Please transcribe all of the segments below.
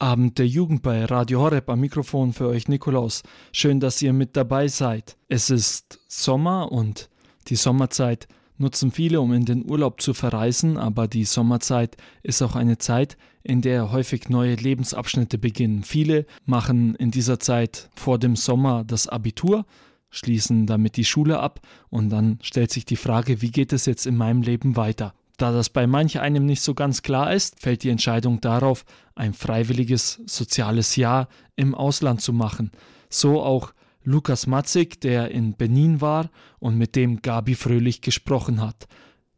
Abend der Jugend bei Radio Horeb am Mikrofon für euch Nikolaus. Schön, dass ihr mit dabei seid. Es ist Sommer und die Sommerzeit nutzen viele, um in den Urlaub zu verreisen, aber die Sommerzeit ist auch eine Zeit, in der häufig neue Lebensabschnitte beginnen. Viele machen in dieser Zeit vor dem Sommer das Abitur, schließen damit die Schule ab und dann stellt sich die Frage, wie geht es jetzt in meinem Leben weiter? Da das bei manch einem nicht so ganz klar ist, fällt die Entscheidung darauf, ein freiwilliges soziales Jahr im Ausland zu machen. So auch Lukas Matzig, der in Benin war und mit dem Gabi Fröhlich gesprochen hat.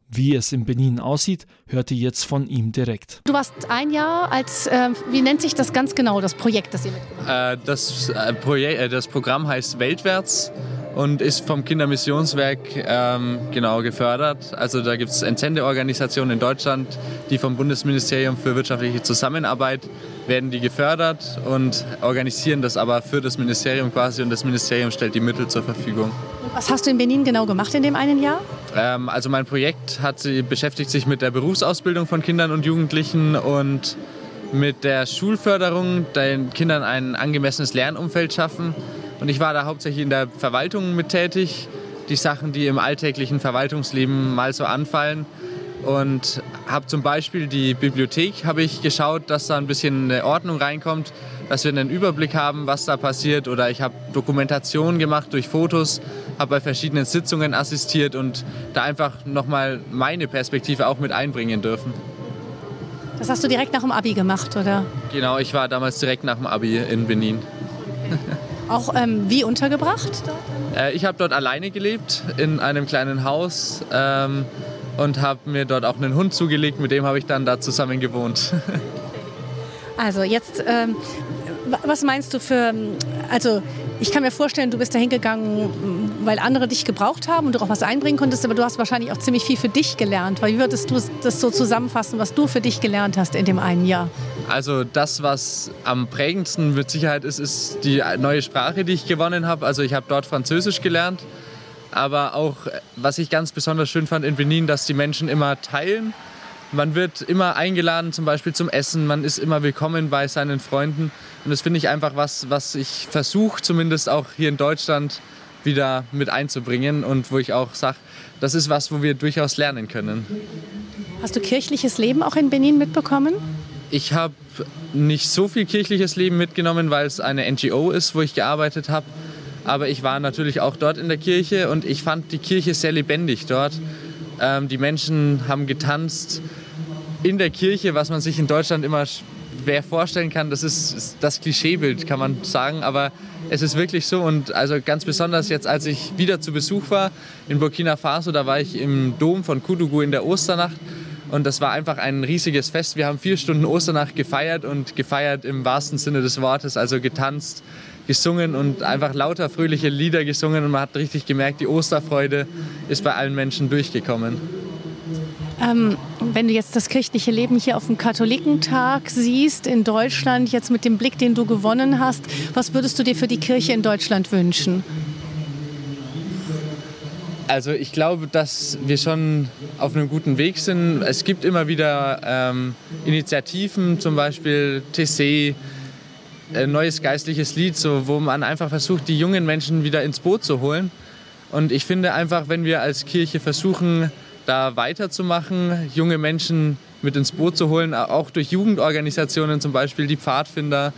Wie es in Benin aussieht, hört ihr jetzt von ihm direkt. Du warst ein Jahr als, äh, wie nennt sich das ganz genau, das Projekt, das ihr mitgemacht habt? Äh, das, äh, Projekt, äh, das Programm heißt Weltwärts und ist vom Kindermissionswerk ähm, genau gefördert. Also da gibt es Entsendeorganisationen in Deutschland, die vom Bundesministerium für wirtschaftliche Zusammenarbeit werden die gefördert und organisieren das aber für das Ministerium quasi und das Ministerium stellt die Mittel zur Verfügung. Was hast du in Benin genau gemacht in dem einen Jahr? Ähm, also mein Projekt hat, beschäftigt sich mit der Berufsausbildung von Kindern und Jugendlichen und mit der Schulförderung, den Kindern ein angemessenes Lernumfeld schaffen und ich war da hauptsächlich in der Verwaltung mit tätig, die Sachen, die im alltäglichen Verwaltungsleben mal so anfallen. Und habe zum Beispiel die Bibliothek, habe ich geschaut, dass da ein bisschen eine Ordnung reinkommt, dass wir einen Überblick haben, was da passiert. Oder ich habe Dokumentation gemacht durch Fotos, habe bei verschiedenen Sitzungen assistiert und da einfach nochmal meine Perspektive auch mit einbringen dürfen. Das hast du direkt nach dem Abi gemacht, oder? Genau, ich war damals direkt nach dem Abi in Benin. Okay. Auch ähm, wie untergebracht? Äh, ich habe dort alleine gelebt, in einem kleinen Haus ähm, und habe mir dort auch einen Hund zugelegt, mit dem habe ich dann da zusammen gewohnt. also jetzt, ähm, was meinst du für, also ich kann mir vorstellen, du bist da hingegangen, weil andere dich gebraucht haben und du auch was einbringen konntest, aber du hast wahrscheinlich auch ziemlich viel für dich gelernt. Wie würdest du das so zusammenfassen, was du für dich gelernt hast in dem einen Jahr? Also das, was am prägendsten mit Sicherheit ist, ist die neue Sprache, die ich gewonnen habe. Also ich habe dort Französisch gelernt, aber auch, was ich ganz besonders schön fand in Benin, dass die Menschen immer teilen. Man wird immer eingeladen, zum Beispiel zum Essen. Man ist immer willkommen bei seinen Freunden. Und das finde ich einfach was, was ich versuche, zumindest auch hier in Deutschland wieder mit einzubringen und wo ich auch sage, das ist was, wo wir durchaus lernen können. Hast du kirchliches Leben auch in Benin mitbekommen? Ich habe nicht so viel kirchliches Leben mitgenommen, weil es eine NGO ist, wo ich gearbeitet habe. Aber ich war natürlich auch dort in der Kirche und ich fand die Kirche sehr lebendig dort. Ähm, die Menschen haben getanzt in der Kirche, was man sich in Deutschland immer schwer vorstellen kann. Das ist das Klischeebild, kann man sagen. Aber es ist wirklich so. Und also ganz besonders jetzt, als ich wieder zu Besuch war in Burkina Faso, da war ich im Dom von Kudugu in der Osternacht. Und das war einfach ein riesiges Fest. Wir haben vier Stunden Osternacht gefeiert und gefeiert im wahrsten Sinne des Wortes, also getanzt, gesungen und einfach lauter fröhliche Lieder gesungen. Und man hat richtig gemerkt, die Osterfreude ist bei allen Menschen durchgekommen. Ähm, wenn du jetzt das kirchliche Leben hier auf dem Katholikentag siehst in Deutschland, jetzt mit dem Blick, den du gewonnen hast, was würdest du dir für die Kirche in Deutschland wünschen? Also ich glaube, dass wir schon auf einem guten Weg sind. Es gibt immer wieder ähm, Initiativen, zum Beispiel TC, ein neues geistliches Lied, so, wo man einfach versucht, die jungen Menschen wieder ins Boot zu holen. Und ich finde einfach, wenn wir als Kirche versuchen, da weiterzumachen, junge Menschen mit ins Boot zu holen, auch durch Jugendorganisationen, zum Beispiel die Pfadfinder,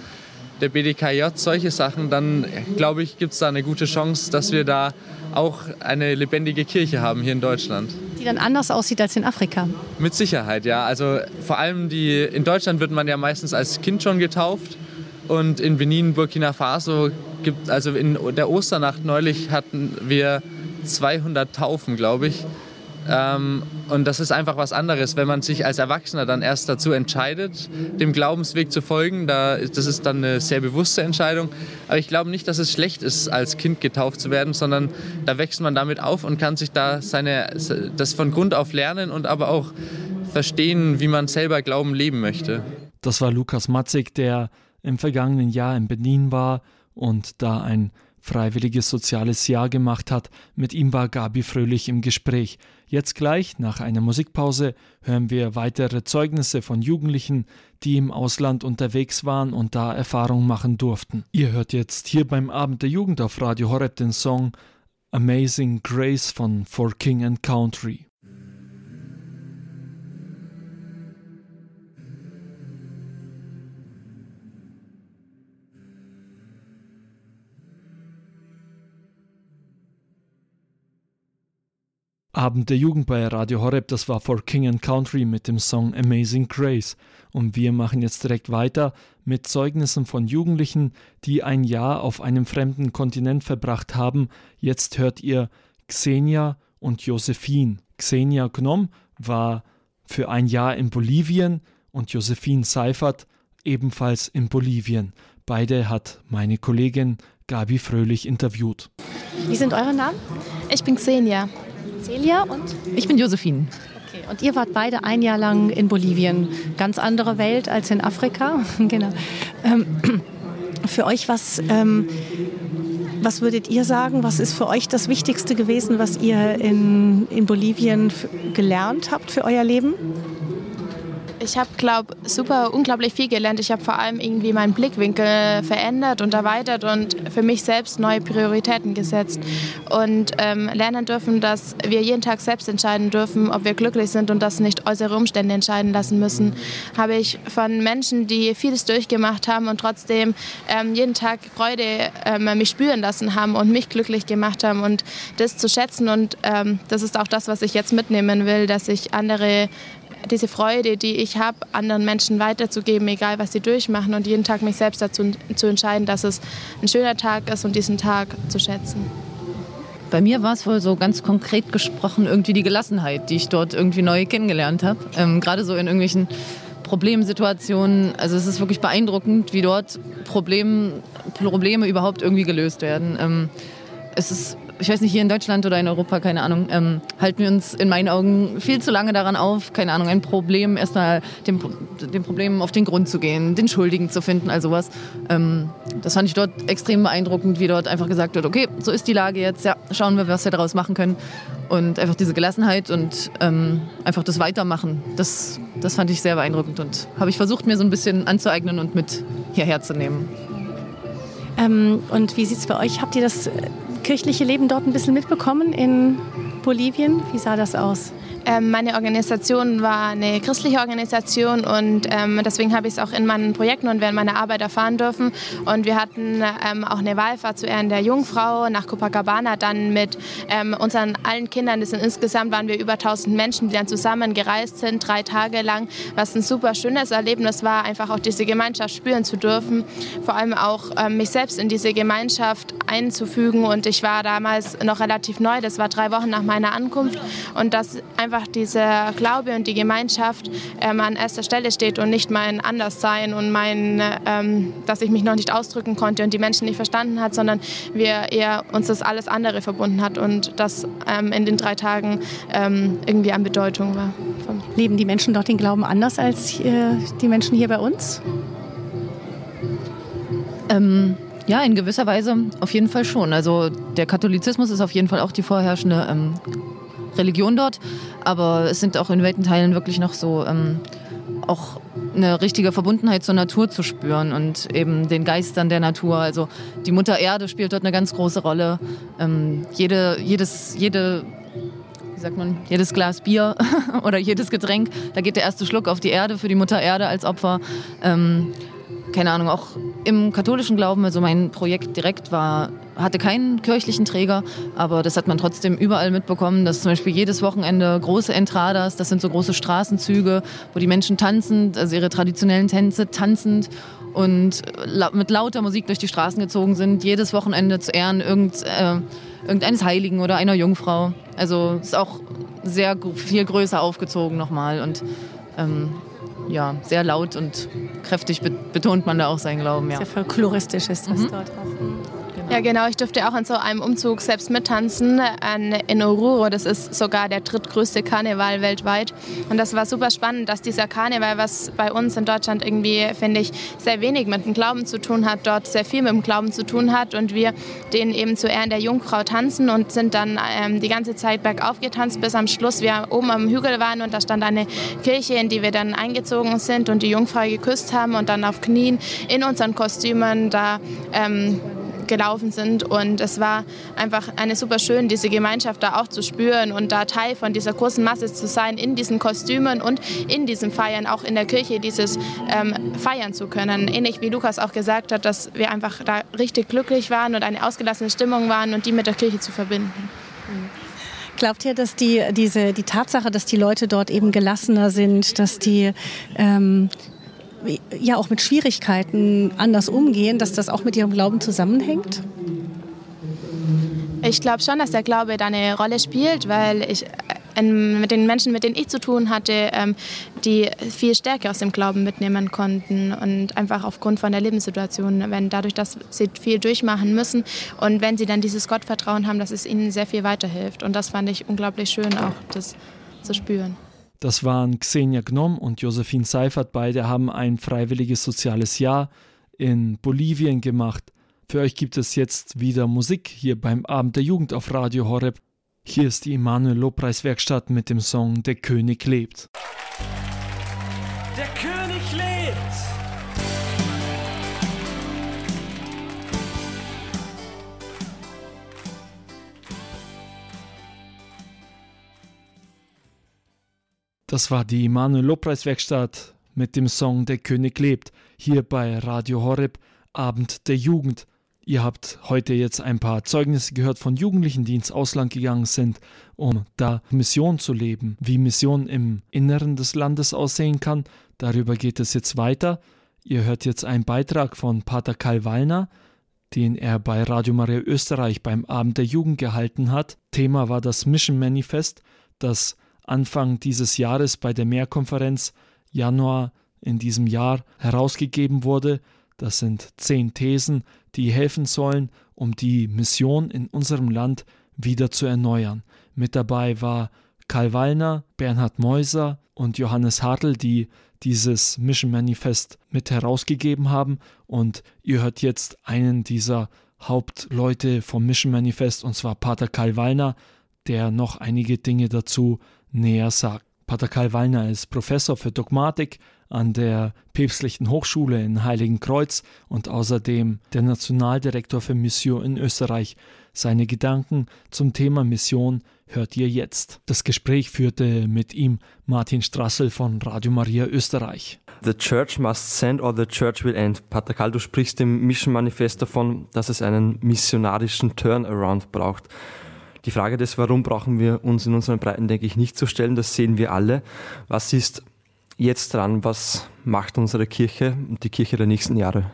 der BDKJ, solche Sachen, dann glaube ich, gibt es da eine gute Chance, dass wir da auch eine lebendige Kirche haben hier in Deutschland. Die dann anders aussieht als in Afrika? Mit Sicherheit, ja. Also vor allem die, in Deutschland wird man ja meistens als Kind schon getauft. Und in Benin, Burkina Faso gibt, also in der Osternacht neulich hatten wir 200 Taufen, glaube ich. Ähm, und das ist einfach was anderes, wenn man sich als Erwachsener dann erst dazu entscheidet, dem Glaubensweg zu folgen. Da, das ist dann eine sehr bewusste Entscheidung. Aber ich glaube nicht, dass es schlecht ist, als Kind getauft zu werden, sondern da wächst man damit auf und kann sich da seine, das von Grund auf lernen und aber auch verstehen, wie man selber Glauben leben möchte. Das war Lukas Matzig, der im vergangenen Jahr in Benin war und da ein freiwilliges soziales Jahr gemacht hat. Mit ihm war Gabi Fröhlich im Gespräch. Jetzt gleich, nach einer Musikpause, hören wir weitere Zeugnisse von Jugendlichen, die im Ausland unterwegs waren und da Erfahrung machen durften. Ihr hört jetzt hier beim Abend der Jugend auf Radio Horeb den Song Amazing Grace von For King and Country. Abend der Jugend bei Radio Horeb, das war For King and Country mit dem Song Amazing Grace. Und wir machen jetzt direkt weiter mit Zeugnissen von Jugendlichen, die ein Jahr auf einem fremden Kontinent verbracht haben. Jetzt hört ihr Xenia und Josephine. Xenia Gnom war für ein Jahr in Bolivien und Josephine Seifert ebenfalls in Bolivien. Beide hat meine Kollegin Gabi Fröhlich interviewt. Wie sind eure Namen? Ich bin Xenia. Celia und? Ich bin Josephine. Okay, und ihr wart beide ein Jahr lang in Bolivien. Ganz andere Welt als in Afrika. genau. Ähm, für euch was. Ähm, was würdet ihr sagen, was ist für euch das Wichtigste gewesen, was ihr in, in Bolivien gelernt habt für euer Leben? Ich habe, glaube super unglaublich viel gelernt. Ich habe vor allem irgendwie meinen Blickwinkel verändert und erweitert und für mich selbst neue Prioritäten gesetzt und ähm, lernen dürfen, dass wir jeden Tag selbst entscheiden dürfen, ob wir glücklich sind und das nicht äußere Umstände entscheiden lassen müssen. Habe ich von Menschen, die vieles durchgemacht haben und trotzdem ähm, jeden Tag Freude ähm, mich spüren lassen haben und mich glücklich gemacht haben und das zu schätzen und ähm, das ist auch das, was ich jetzt mitnehmen will, dass ich andere diese Freude, die ich habe, anderen Menschen weiterzugeben, egal was sie durchmachen und jeden Tag mich selbst dazu zu entscheiden, dass es ein schöner Tag ist und diesen Tag zu schätzen. Bei mir war es wohl so ganz konkret gesprochen irgendwie die Gelassenheit, die ich dort irgendwie neu kennengelernt habe. Ähm, Gerade so in irgendwelchen Problemsituationen. Also es ist wirklich beeindruckend, wie dort Problem, Probleme überhaupt irgendwie gelöst werden. Ähm, es ist ich weiß nicht, hier in Deutschland oder in Europa, keine Ahnung, ähm, halten wir uns in meinen Augen viel zu lange daran auf, keine Ahnung, ein Problem, erstmal dem, dem Problem auf den Grund zu gehen, den Schuldigen zu finden, all sowas. Ähm, das fand ich dort extrem beeindruckend, wie dort einfach gesagt wird, okay, so ist die Lage jetzt, ja, schauen wir, was wir daraus machen können. Und einfach diese Gelassenheit und ähm, einfach das Weitermachen, das, das fand ich sehr beeindruckend und habe ich versucht, mir so ein bisschen anzueignen und mit hierher zu nehmen. Ähm, und wie sieht es bei euch? Habt ihr das kirchliche Leben dort ein bisschen mitbekommen in Bolivien? Wie sah das aus? Ähm, meine Organisation war eine christliche Organisation und ähm, deswegen habe ich es auch in meinen Projekten und während meiner Arbeit erfahren dürfen. Und wir hatten ähm, auch eine Wallfahrt zu Ehren der Jungfrau nach Copacabana, dann mit ähm, unseren allen Kindern. Das sind, insgesamt waren wir über 1000 Menschen, die dann zusammen gereist sind, drei Tage lang, was ein super schönes Erlebnis war, einfach auch diese Gemeinschaft spüren zu dürfen. Vor allem auch ähm, mich selbst in diese Gemeinschaft einzufügen. Und ich war damals noch relativ neu, das war drei Wochen nach meiner Ankunft. Und das einfach einfach dieser Glaube und die Gemeinschaft ähm, an erster Stelle steht und nicht mein Anderssein und mein, ähm, dass ich mich noch nicht ausdrücken konnte und die Menschen nicht verstanden hat, sondern wir eher uns das alles andere verbunden hat und das ähm, in den drei Tagen ähm, irgendwie an Bedeutung war. Leben die Menschen dort den Glauben anders als äh, die Menschen hier bei uns? Ähm, ja, in gewisser Weise auf jeden Fall schon. Also der Katholizismus ist auf jeden Fall auch die vorherrschende ähm, Religion dort, aber es sind auch in weiten Teilen wirklich noch so ähm, auch eine richtige Verbundenheit zur Natur zu spüren und eben den Geistern der Natur. Also die Mutter Erde spielt dort eine ganz große Rolle. Ähm, jede, jedes, jede wie sagt man, jedes Glas Bier oder jedes Getränk, da geht der erste Schluck auf die Erde für die Mutter Erde als Opfer. Ähm, keine Ahnung, auch im katholischen Glauben, also mein Projekt direkt war, hatte keinen kirchlichen Träger, aber das hat man trotzdem überall mitbekommen, dass zum Beispiel jedes Wochenende große Entradas, das sind so große Straßenzüge, wo die Menschen tanzend, also ihre traditionellen Tänze tanzend und mit lauter Musik durch die Straßen gezogen sind, jedes Wochenende zu Ehren irgend, äh, irgendeines Heiligen oder einer Jungfrau. Also ist auch sehr viel größer aufgezogen nochmal und ähm, ja, sehr laut und kräftig betont man da auch seinen Glauben. Ja. Sehr folkloristisch ist das mhm. dort auch. Ja, genau. Ich durfte auch an so einem Umzug selbst mittanzen in Oruro. Das ist sogar der drittgrößte Karneval weltweit. Und das war super spannend, dass dieser Karneval, was bei uns in Deutschland irgendwie, finde ich, sehr wenig mit dem Glauben zu tun hat, dort sehr viel mit dem Glauben zu tun hat. Und wir den eben zu Ehren der Jungfrau tanzen und sind dann ähm, die ganze Zeit bergauf getanzt, bis am Schluss wir oben am Hügel waren und da stand eine Kirche, in die wir dann eingezogen sind und die Jungfrau geküsst haben und dann auf Knien in unseren Kostümen da ähm, gelaufen sind. Und es war einfach eine super schön, diese Gemeinschaft da auch zu spüren und da Teil von dieser großen Masse zu sein, in diesen Kostümen und in diesem Feiern, auch in der Kirche, dieses ähm, feiern zu können. Ähnlich wie Lukas auch gesagt hat, dass wir einfach da richtig glücklich waren und eine ausgelassene Stimmung waren und die mit der Kirche zu verbinden. Glaubt ihr, dass die, diese, die Tatsache, dass die Leute dort eben gelassener sind, dass die ähm, ja auch mit Schwierigkeiten anders umgehen, dass das auch mit ihrem Glauben zusammenhängt? Ich glaube schon, dass der Glaube da eine Rolle spielt, weil ich äh, mit den Menschen, mit denen ich zu tun hatte, ähm, die viel Stärke aus dem Glauben mitnehmen konnten und einfach aufgrund von der Lebenssituation, wenn dadurch, dass sie viel durchmachen müssen und wenn sie dann dieses Gottvertrauen haben, dass es ihnen sehr viel weiterhilft. Und das fand ich unglaublich schön, auch das zu spüren. Das waren Xenia Gnom und Josephine Seifert. Beide haben ein freiwilliges soziales Jahr in Bolivien gemacht. Für euch gibt es jetzt wieder Musik hier beim Abend der Jugend auf Radio Horeb. Hier ist die Emanuel Lobpreis Werkstatt mit dem Song Der König lebt. Das war die Emanuel Lobpreis Werkstatt mit dem Song Der König lebt, hier bei Radio Horeb, Abend der Jugend. Ihr habt heute jetzt ein paar Zeugnisse gehört von Jugendlichen, die ins Ausland gegangen sind, um da Mission zu leben. Wie Mission im Inneren des Landes aussehen kann, darüber geht es jetzt weiter. Ihr hört jetzt einen Beitrag von Pater Karl Wallner, den er bei Radio Maria Österreich beim Abend der Jugend gehalten hat. Thema war das Mission Manifest, das Anfang dieses Jahres bei der Mehrkonferenz Januar in diesem Jahr herausgegeben wurde. Das sind zehn Thesen, die helfen sollen, um die Mission in unserem Land wieder zu erneuern. Mit dabei war Karl Wallner, Bernhard Meuser und Johannes Hartl, die dieses Mission Manifest mit herausgegeben haben. Und ihr hört jetzt einen dieser Hauptleute vom Mission Manifest, und zwar Pater Karl Wallner, der noch einige Dinge dazu näher sagt. Pater Karl Wallner ist Professor für Dogmatik an der Päpstlichen Hochschule in Heiligenkreuz und außerdem der Nationaldirektor für Mission in Österreich. Seine Gedanken zum Thema Mission hört ihr jetzt. Das Gespräch führte mit ihm Martin Strassel von Radio Maria Österreich. The Church must send or the Church will end. Pater Karl, du sprichst im Mission Manifest davon, dass es einen missionarischen Turnaround braucht. Die Frage des Warum brauchen wir uns in unseren Breiten, denke ich, nicht zu stellen. Das sehen wir alle. Was ist jetzt dran? Was macht unsere Kirche und die Kirche der nächsten Jahre?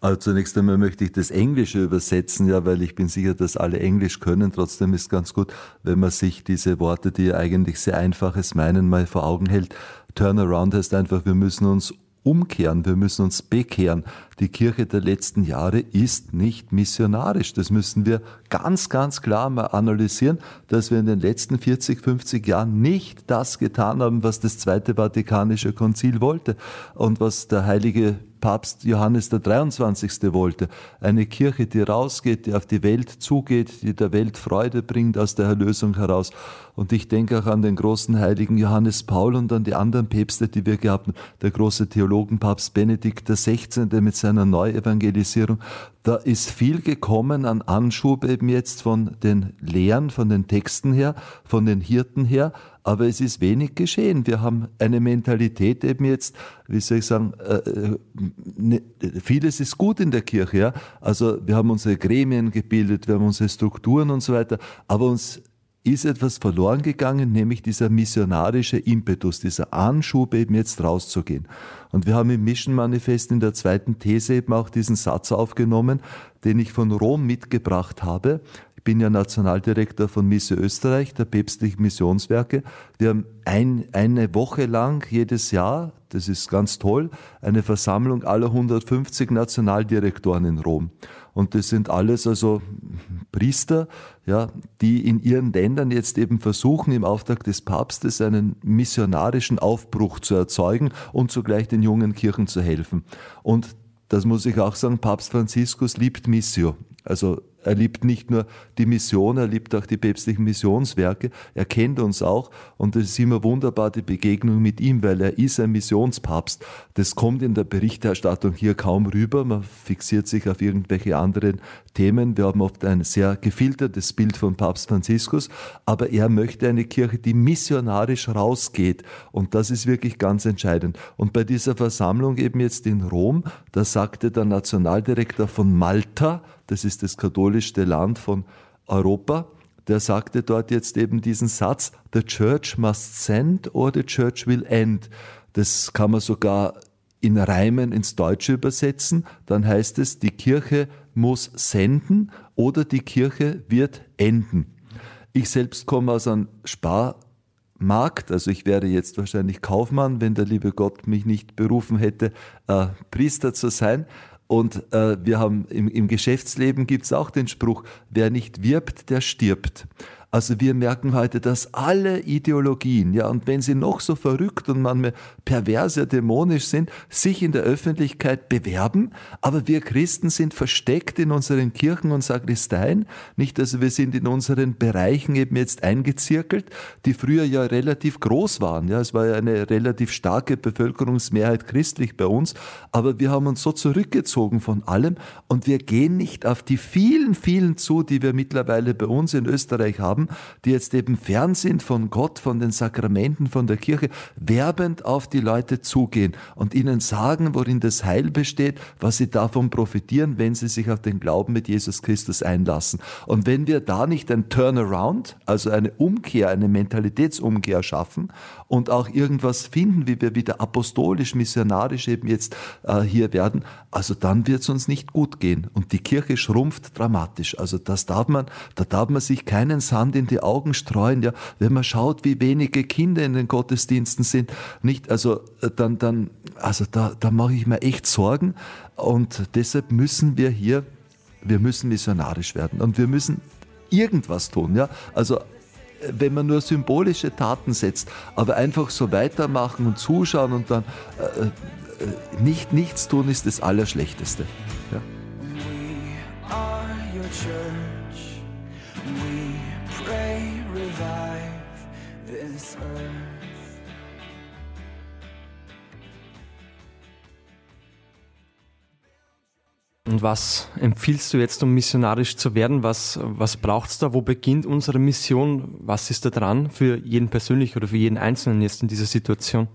Also zunächst einmal möchte ich das Englische übersetzen, ja, weil ich bin sicher, dass alle Englisch können. Trotzdem ist ganz gut, wenn man sich diese Worte, die eigentlich sehr einfaches meinen, mal vor Augen hält. Turnaround heißt einfach, wir müssen uns umkehren, wir müssen uns bekehren. Die Kirche der letzten Jahre ist nicht missionarisch. Das müssen wir ganz, ganz klar mal analysieren, dass wir in den letzten 40, 50 Jahren nicht das getan haben, was das Zweite Vatikanische Konzil wollte und was der heilige Papst Johannes der 23. wollte. Eine Kirche, die rausgeht, die auf die Welt zugeht, die der Welt Freude bringt aus der Erlösung heraus. Und ich denke auch an den großen heiligen Johannes Paul und an die anderen Päpste, die wir gehabt haben. Der große Theologenpapst Benedikt XVI. mit seiner Neuevangelisierung. Da ist viel gekommen an Anschub eben jetzt von den Lehren, von den Texten her, von den Hirten her, aber es ist wenig geschehen. Wir haben eine Mentalität eben jetzt, wie soll ich sagen, äh, ne, vieles ist gut in der Kirche. Ja? Also wir haben unsere Gremien gebildet, wir haben unsere Strukturen und so weiter, aber uns ist etwas verloren gegangen, nämlich dieser missionarische Impetus, dieser Anschub eben jetzt rauszugehen. Und wir haben im Mission Manifest in der zweiten These eben auch diesen Satz aufgenommen, den ich von Rom mitgebracht habe. Ich bin ja Nationaldirektor von Misse Österreich, der päpstlichen Missionswerke. Wir haben ein, eine Woche lang jedes Jahr das ist ganz toll, eine Versammlung aller 150 Nationaldirektoren in Rom. Und das sind alles also Priester, ja, die in ihren Ländern jetzt eben versuchen, im Auftrag des Papstes einen missionarischen Aufbruch zu erzeugen und zugleich den jungen Kirchen zu helfen. Und das muss ich auch sagen, Papst Franziskus liebt Missio. Also er liebt nicht nur die Mission, er liebt auch die päpstlichen Missionswerke. Er kennt uns auch und es ist immer wunderbar die Begegnung mit ihm, weil er ist ein Missionspapst. Das kommt in der Berichterstattung hier kaum rüber. Man fixiert sich auf irgendwelche anderen Themen. Wir haben oft ein sehr gefiltertes Bild von Papst Franziskus, aber er möchte eine Kirche, die missionarisch rausgeht. Und das ist wirklich ganz entscheidend. Und bei dieser Versammlung eben jetzt in Rom, da sagte der Nationaldirektor von Malta, das ist das katholischste Land von Europa, der sagte dort jetzt eben diesen Satz, The Church must send or the Church will end. Das kann man sogar in Reimen ins Deutsche übersetzen. Dann heißt es, die Kirche muss senden oder die Kirche wird enden. Ich selbst komme aus einem Sparmarkt, also ich wäre jetzt wahrscheinlich Kaufmann, wenn der liebe Gott mich nicht berufen hätte, äh, Priester zu sein. Und äh, wir haben im, im Geschäftsleben gibt es auch den Spruch, wer nicht wirbt, der stirbt. Also wir merken heute, dass alle Ideologien, ja, und wenn sie noch so verrückt und manchmal perverse, dämonisch sind, sich in der Öffentlichkeit bewerben, aber wir Christen sind versteckt in unseren Kirchen und Sakristeien, nicht, also wir sind in unseren Bereichen eben jetzt eingezirkelt, die früher ja relativ groß waren, ja, es war ja eine relativ starke Bevölkerungsmehrheit christlich bei uns, aber wir haben uns so zurückgezogen von allem. Und wir gehen nicht auf die vielen, vielen zu, die wir mittlerweile bei uns in Österreich haben, haben, die jetzt eben fern sind von Gott, von den Sakramenten, von der Kirche, werbend auf die Leute zugehen und ihnen sagen, worin das Heil besteht, was sie davon profitieren, wenn sie sich auf den Glauben mit Jesus Christus einlassen. Und wenn wir da nicht ein Turnaround, also eine Umkehr, eine Mentalitätsumkehr schaffen und auch irgendwas finden, wie wir wieder apostolisch, missionarisch eben jetzt äh, hier werden, also dann wird es uns nicht gut gehen. Und die Kirche schrumpft dramatisch. Also das darf man, da darf man sich keinen Sand Sand in die Augen streuen, ja, wenn man schaut, wie wenige Kinder in den Gottesdiensten sind, nicht, also äh, dann, dann, also da, da mache ich mir echt Sorgen und deshalb müssen wir hier, wir müssen missionarisch werden und wir müssen irgendwas tun, ja, also äh, wenn man nur symbolische Taten setzt, aber einfach so weitermachen und zuschauen und dann äh, äh, nicht nichts tun ist das Allerschlechteste. Ja. Und was empfiehlst du jetzt, um missionarisch zu werden? Was, was braucht es da? Wo beginnt unsere Mission? Was ist da dran für jeden persönlich oder für jeden Einzelnen jetzt in dieser Situation?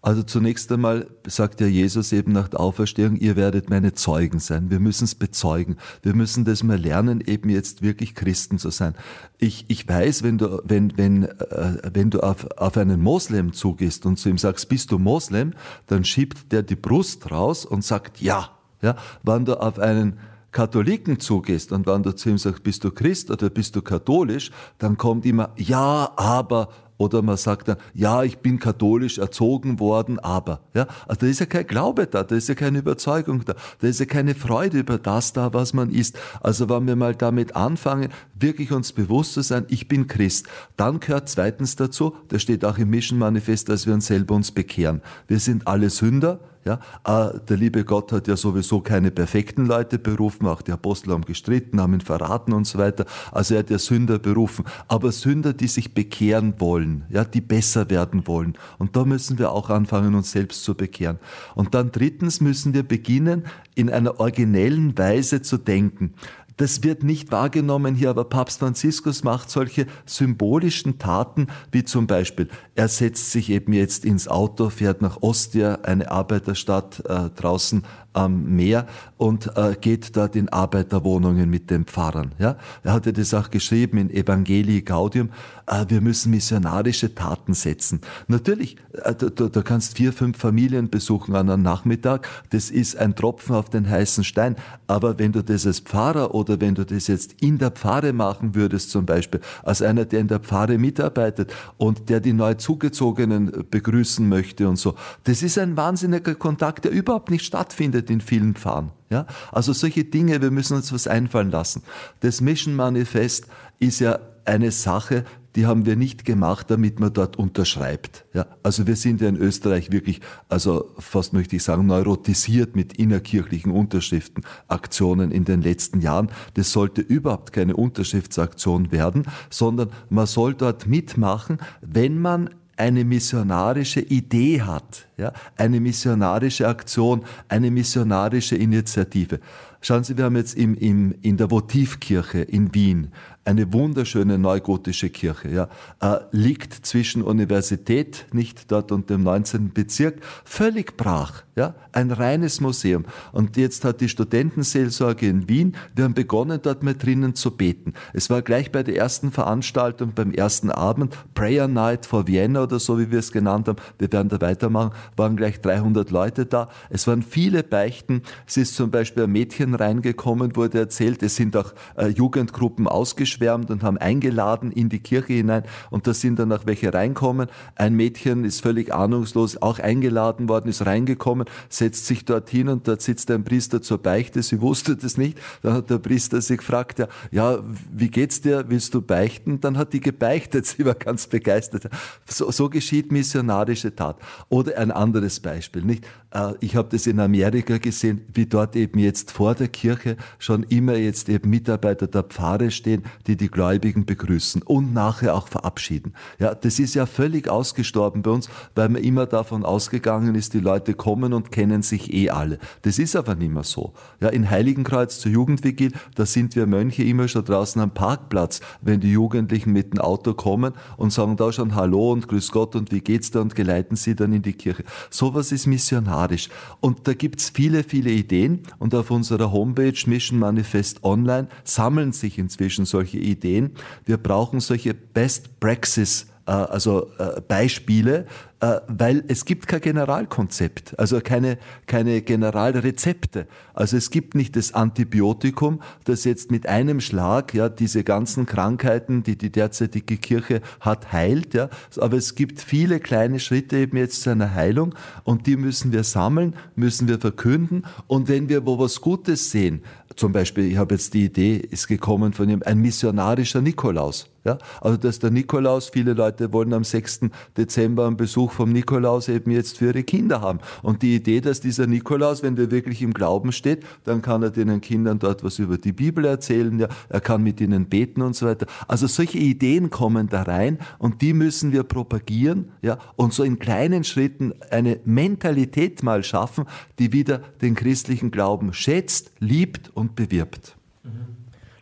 Also zunächst einmal sagt ja Jesus eben nach der Auferstehung, ihr werdet meine Zeugen sein. Wir müssen es bezeugen. Wir müssen das mal lernen, eben jetzt wirklich Christen zu sein. Ich, ich weiß, wenn du, wenn, wenn, äh, wenn du auf, auf einen Moslem zugehst und zu ihm sagst, bist du Moslem, dann schiebt der die Brust raus und sagt ja. Ja, wenn du auf einen Katholiken zugehst und wenn du zu ihm sagst, bist du Christ oder bist du katholisch, dann kommt immer ja, aber oder man sagt dann, ja, ich bin katholisch erzogen worden, aber. Ja, also da ist ja kein Glaube da, da ist ja keine Überzeugung da, da ist ja keine Freude über das da, was man ist. Also wenn wir mal damit anfangen, wirklich uns bewusst zu sein, ich bin Christ, dann gehört zweitens dazu, das steht auch im Mission Manifest, dass wir uns selber uns bekehren. Wir sind alle Sünder, ja, äh, der liebe Gott hat ja sowieso keine perfekten Leute berufen, auch die Apostel haben gestritten, haben ihn verraten und so weiter. Also er hat ja Sünder berufen, aber Sünder, die sich bekehren wollen, ja, die besser werden wollen. Und da müssen wir auch anfangen, uns selbst zu bekehren. Und dann drittens müssen wir beginnen, in einer originellen Weise zu denken. Das wird nicht wahrgenommen hier, aber Papst Franziskus macht solche symbolischen Taten, wie zum Beispiel, er setzt sich eben jetzt ins Auto, fährt nach Ostia, eine Arbeiterstadt äh, draußen am Meer und äh, geht dort in Arbeiterwohnungen mit den Pfarrern. Ja? Er hatte das auch geschrieben in Evangelii Gaudium, äh, wir müssen missionarische Taten setzen. Natürlich, äh, du, du kannst vier, fünf Familien besuchen an einem Nachmittag, das ist ein Tropfen auf den heißen Stein, aber wenn du das als Pfarrer oder wenn du das jetzt in der Pfarre machen würdest zum Beispiel, als einer, der in der Pfarre mitarbeitet und der die neu zugezogenen begrüßen möchte und so. Das ist ein wahnsinniger Kontakt, der überhaupt nicht stattfindet in vielen Pfarren. Ja? Also solche Dinge, wir müssen uns was einfallen lassen. Das Mission Manifest ist ja eine Sache, die haben wir nicht gemacht, damit man dort unterschreibt. Ja, also wir sind ja in Österreich wirklich, also fast möchte ich sagen, neurotisiert mit innerkirchlichen Unterschriften, Aktionen in den letzten Jahren. Das sollte überhaupt keine Unterschriftsaktion werden, sondern man soll dort mitmachen, wenn man eine missionarische Idee hat, ja, eine missionarische Aktion, eine missionarische Initiative. Schauen Sie, wir haben jetzt im, im, in der Votivkirche in Wien eine wunderschöne neugotische Kirche, ja, äh, liegt zwischen Universität, nicht dort und dem 19. Bezirk, völlig brach, ja, ein reines Museum. Und jetzt hat die Studentenseelsorge in Wien, wir haben begonnen, dort mal drinnen zu beten. Es war gleich bei der ersten Veranstaltung, beim ersten Abend, Prayer Night for Vienna oder so, wie wir es genannt haben, wir werden da weitermachen, waren gleich 300 Leute da. Es waren viele Beichten. Es ist zum Beispiel ein Mädchen reingekommen, wurde erzählt, es sind auch äh, Jugendgruppen ausgeschwemmt aufgeschwärmt und haben eingeladen in die Kirche hinein und da sind dann auch welche reinkommen. Ein Mädchen ist völlig ahnungslos, auch eingeladen worden, ist reingekommen, setzt sich dorthin und dort sitzt ein Priester zur Beichte. Sie wusste das nicht. Dann hat der Priester sie gefragt, ja, ja wie geht's dir? Willst du beichten? Dann hat die gebeichtet. Sie war ganz begeistert. So, so geschieht missionarische Tat. Oder ein anderes Beispiel, nicht? Äh, ich habe das in Amerika gesehen, wie dort eben jetzt vor der Kirche schon immer jetzt eben Mitarbeiter der Pfarre stehen, die die Gläubigen begrüßen und nachher auch verabschieden. Ja, das ist ja völlig ausgestorben bei uns, weil man immer davon ausgegangen ist, die Leute kommen und kennen sich eh alle. Das ist aber nicht mehr so. Ja, in Heiligenkreuz zur Jugendvigil, da sind wir Mönche immer schon draußen am Parkplatz, wenn die Jugendlichen mit dem Auto kommen und sagen da schon Hallo und Grüß Gott und wie geht's da und geleiten sie dann in die Kirche. Sowas ist missionarisch. Und da gibt's viele, viele Ideen und auf unserer Homepage Mission Manifest Online sammeln sich inzwischen solche solche Ideen. Wir brauchen solche Best Praxis äh, also äh, Beispiele, äh, weil es gibt kein Generalkonzept, also keine, keine Generalrezepte. Also es gibt nicht das Antibiotikum, das jetzt mit einem Schlag ja diese ganzen Krankheiten, die die derzeitige Kirche hat, heilt. Ja. Aber es gibt viele kleine Schritte eben jetzt zu einer Heilung und die müssen wir sammeln, müssen wir verkünden. Und wenn wir wo was Gutes sehen, zum Beispiel, ich habe jetzt die Idee, ist gekommen von ihm, ein missionarischer Nikolaus. Ja, also dass der Nikolaus, viele Leute wollen am 6. Dezember einen Besuch vom Nikolaus eben jetzt für ihre Kinder haben. Und die Idee, dass dieser Nikolaus, wenn der wirklich im Glauben steht, dann kann er den Kindern dort was über die Bibel erzählen, ja, er kann mit ihnen beten und so weiter. Also solche Ideen kommen da rein und die müssen wir propagieren, ja, und so in kleinen Schritten eine Mentalität mal schaffen, die wieder den christlichen Glauben schätzt, liebt und bewirbt.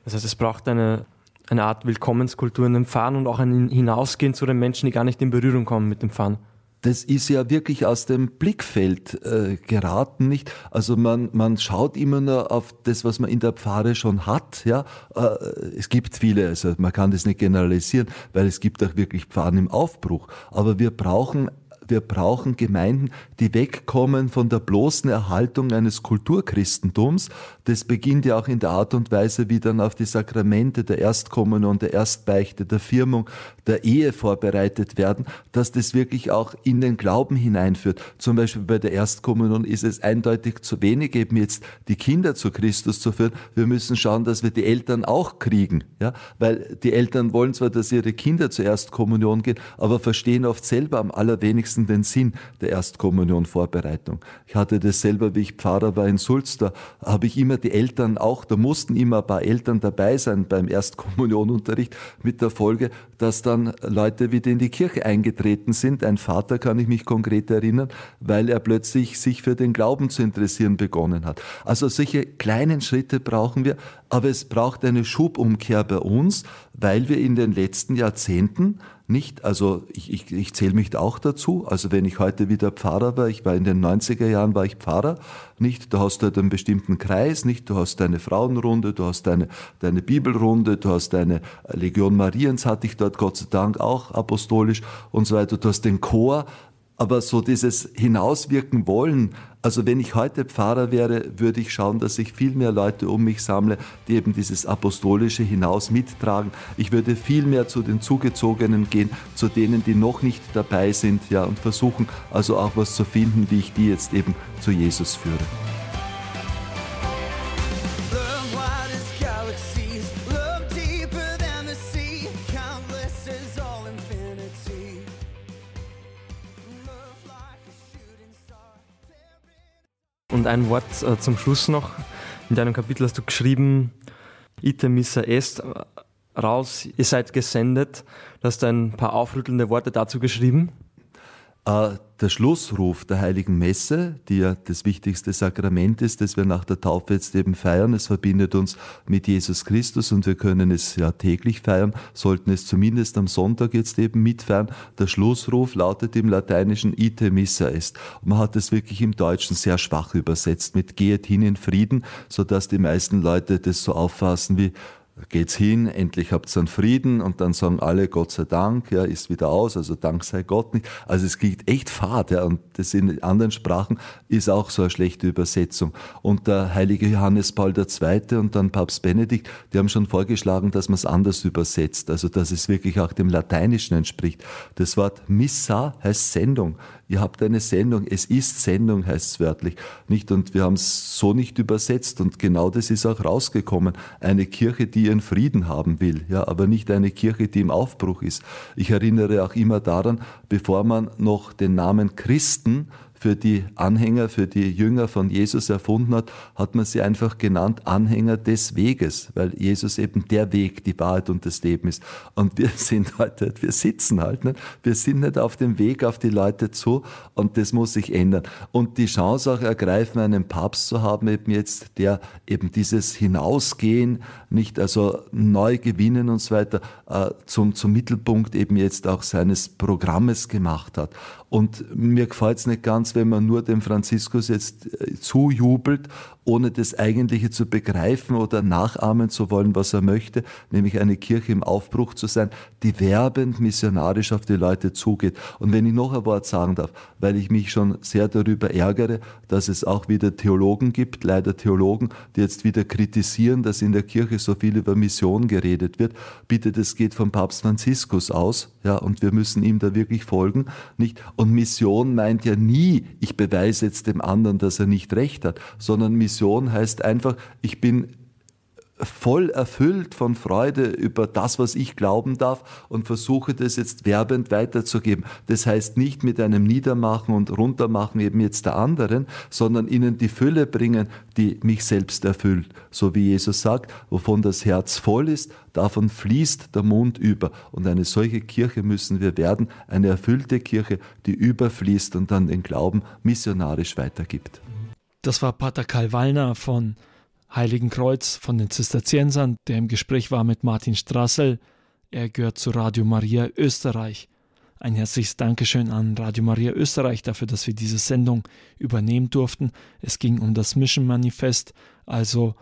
Das heißt, es braucht eine eine Art Willkommenskultur in dem Fahren und auch ein Hinausgehen zu den Menschen, die gar nicht in Berührung kommen mit dem Fahren. Das ist ja wirklich aus dem Blickfeld äh, geraten, nicht? Also man, man schaut immer nur auf das, was man in der Pfarre schon hat, ja. Äh, es gibt viele, also man kann das nicht generalisieren, weil es gibt auch wirklich Pfarren im Aufbruch. Aber wir brauchen wir brauchen Gemeinden, die wegkommen von der bloßen Erhaltung eines Kulturchristentums. Das beginnt ja auch in der Art und Weise, wie dann auf die Sakramente der Erstkommunion, der Erstbeichte, der Firmung, der Ehe vorbereitet werden, dass das wirklich auch in den Glauben hineinführt. Zum Beispiel bei der Erstkommunion ist es eindeutig zu wenig, eben jetzt die Kinder zu Christus zu führen. Wir müssen schauen, dass wir die Eltern auch kriegen, ja, weil die Eltern wollen zwar, dass ihre Kinder zur Erstkommunion gehen, aber verstehen oft selber am allerwenigsten wenigsten den Sinn der Erstkommunion-Vorbereitung. Ich hatte das selber, wie ich Pfarrer war in da habe ich immer die Eltern auch, da mussten immer ein paar Eltern dabei sein beim Erstkommunionunterricht mit der Folge, dass dann Leute wieder in die Kirche eingetreten sind. Ein Vater kann ich mich konkret erinnern, weil er plötzlich sich für den Glauben zu interessieren begonnen hat. Also solche kleinen Schritte brauchen wir, aber es braucht eine Schubumkehr bei uns, weil wir in den letzten Jahrzehnten nicht, also ich, ich, ich zähle mich auch dazu, also wenn ich heute wieder Pfarrer war, ich war in den 90er Jahren, war ich Pfarrer, nicht, du hast halt einen bestimmten Kreis, nicht, du hast deine Frauenrunde, du hast deine, deine Bibelrunde, du hast deine Legion Mariens, hatte ich dort Gott sei Dank auch apostolisch und so weiter, du hast den Chor, Aber so dieses Hinauswirken wollen, also wenn ich heute Pfarrer wäre, würde ich schauen, dass ich viel mehr Leute um mich sammle, die eben dieses apostolische hinaus mittragen. Ich würde viel mehr zu den Zugezogenen gehen, zu denen, die noch nicht dabei sind, ja, und versuchen also auch was zu finden, wie ich die jetzt eben zu Jesus führe. Und ein Wort äh, zum Schluss noch. In deinem Kapitel hast du geschrieben, ite missa est, äh, raus, ihr seid gesendet. Du hast ein paar aufrüttelnde Worte dazu geschrieben. Äh, der Schlussruf der Heiligen Messe, die ja das wichtigste Sakrament ist, das wir nach der Taufe jetzt eben feiern. Es verbindet uns mit Jesus Christus und wir können es ja täglich feiern, sollten es zumindest am Sonntag jetzt eben mitfeiern. Der Schlussruf lautet im Lateinischen Ite Missa est. Und man hat es wirklich im Deutschen sehr schwach übersetzt mit Geht hin in Frieden, sodass die meisten Leute das so auffassen wie geht's hin, endlich habt ihr einen Frieden und dann sagen alle Gott sei Dank, ja, ist wieder aus, also Dank sei Gott nicht. Also es geht echt fad, ja, und das in anderen Sprachen ist auch so eine schlechte Übersetzung. Und der heilige Johannes Paul II. und dann Papst Benedikt, die haben schon vorgeschlagen, dass man es anders übersetzt, also dass es wirklich auch dem Lateinischen entspricht. Das Wort Missa heißt Sendung ihr habt eine Sendung, es ist Sendung, heißt es wörtlich. Nicht? Und wir haben es so nicht übersetzt und genau das ist auch rausgekommen. Eine Kirche, die ihren Frieden haben will, ja, aber nicht eine Kirche, die im Aufbruch ist. Ich erinnere auch immer daran, bevor man noch den Namen Christen für die Anhänger, für die Jünger von Jesus erfunden hat, hat man sie einfach genannt Anhänger des Weges, weil Jesus eben der Weg, die Wahrheit und das Leben ist. Und wir sind heute, wir sitzen halt, nicht? wir sind nicht auf dem Weg auf die Leute zu und das muss sich ändern. Und die Chance auch ergreifen, einen Papst zu haben, eben jetzt, der eben dieses Hinausgehen, nicht also neu gewinnen und so weiter, äh, zum, zum Mittelpunkt eben jetzt auch seines Programmes gemacht hat. Und mir gefällt es nicht ganz, wenn man nur dem Franziskus jetzt äh, zujubelt, ohne das Eigentliche zu begreifen oder nachahmen zu wollen, was er möchte, nämlich eine Kirche im Aufbruch zu sein, die werbend missionarisch auf die Leute zugeht. Und wenn ich noch ein Wort sagen darf, weil ich mich schon sehr darüber ärgere, dass es auch wieder Theologen gibt, leider Theologen, die jetzt wieder kritisieren, dass in der Kirche so viel über Mission geredet wird. Bitte, das geht vom Papst Franziskus aus, ja, und wir müssen ihm da wirklich folgen, nicht? Und Mission meint ja nie, ich beweise jetzt dem anderen, dass er nicht recht hat, sondern Mission heißt einfach, ich bin voll erfüllt von Freude über das, was ich glauben darf und versuche das jetzt werbend weiterzugeben. Das heißt nicht mit einem Niedermachen und Runtermachen eben jetzt der anderen, sondern ihnen die Fülle bringen, die mich selbst erfüllt. So wie Jesus sagt, wovon das Herz voll ist, davon fließt der Mund über. Und eine solche Kirche müssen wir werden, eine erfüllte Kirche, die überfließt und dann den Glauben missionarisch weitergibt. Das war Pater Karl Wallner von Heiligen Kreuz von den Zisterziensern, der im Gespräch war mit Martin Strassel. Er gehört zu Radio Maria Österreich. Ein herzliches Dankeschön an Radio Maria Österreich dafür, dass wir diese Sendung übernehmen durften. Es ging um das Mission Manifest, also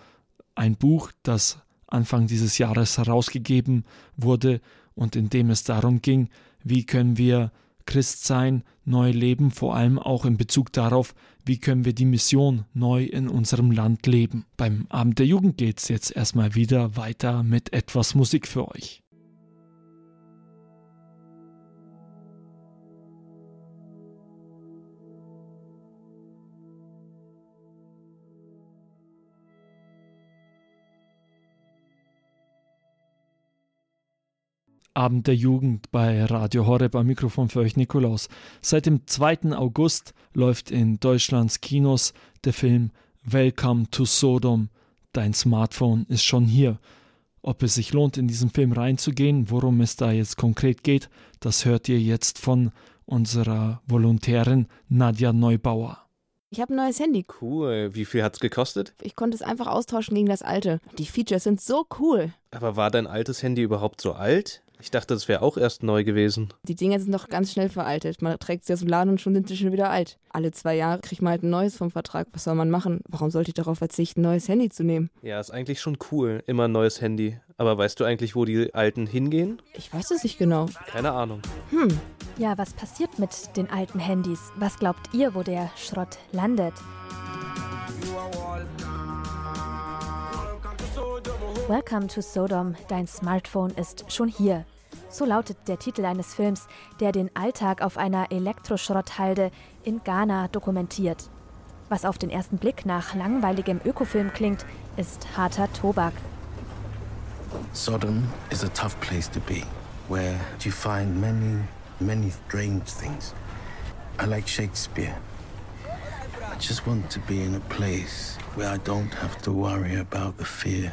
ein Buch, das Anfang dieses Jahres herausgegeben wurde und in dem es darum ging, wie können wir Christsein neu leben, vor allem auch in Bezug darauf, wie können wir die Mission neu in unserem Land leben. Beim Abend der Jugend geht es jetzt erstmal wieder weiter mit etwas Musik für euch. Abend der Jugend bei Radio Horeb am Mikrofon für euch Nikolaus. Seit dem 2. August läuft in Deutschlands Kinos der Film Welcome to Sodom. Dein Smartphone ist schon hier. Ob es sich lohnt, in diesen Film reinzugehen, worum es da jetzt konkret geht, das hört ihr jetzt von unserer Volontärin Nadja Neubauer. Ich habe ein neues Handy. Cool. Wie viel hat's gekostet? Ich konnte es einfach austauschen gegen das alte. Die Features sind so cool. Aber war dein altes Handy überhaupt so alt? Ich dachte, das wäre auch erst neu gewesen. Die Dinger sind noch ganz schnell veraltet. Man trägt sie aus dem Laden und schon sind sie schon wieder alt. Alle zwei Jahre kriegt man halt ein neues vom Vertrag. Was soll man machen? Warum sollte ich darauf verzichten, ein neues Handy zu nehmen? Ja, ist eigentlich schon cool. Immer ein neues Handy. Aber weißt du eigentlich, wo die alten hingehen? Ich weiß es nicht genau. Keine Ahnung. Hm, Ja, was passiert mit den alten Handys? Was glaubt ihr, wo der Schrott landet? Welcome to Sodom, dein Smartphone ist schon hier. So lautet der Titel eines Films, der den Alltag auf einer Elektroschrotthalde in Ghana dokumentiert. Was auf den ersten Blick nach langweiligem Ökofilm klingt, ist harter Tobak. Sodom is a tough place to be, where you find many, many strange things. I like Shakespeare. I just want to be in a place where I don't have to worry about the fear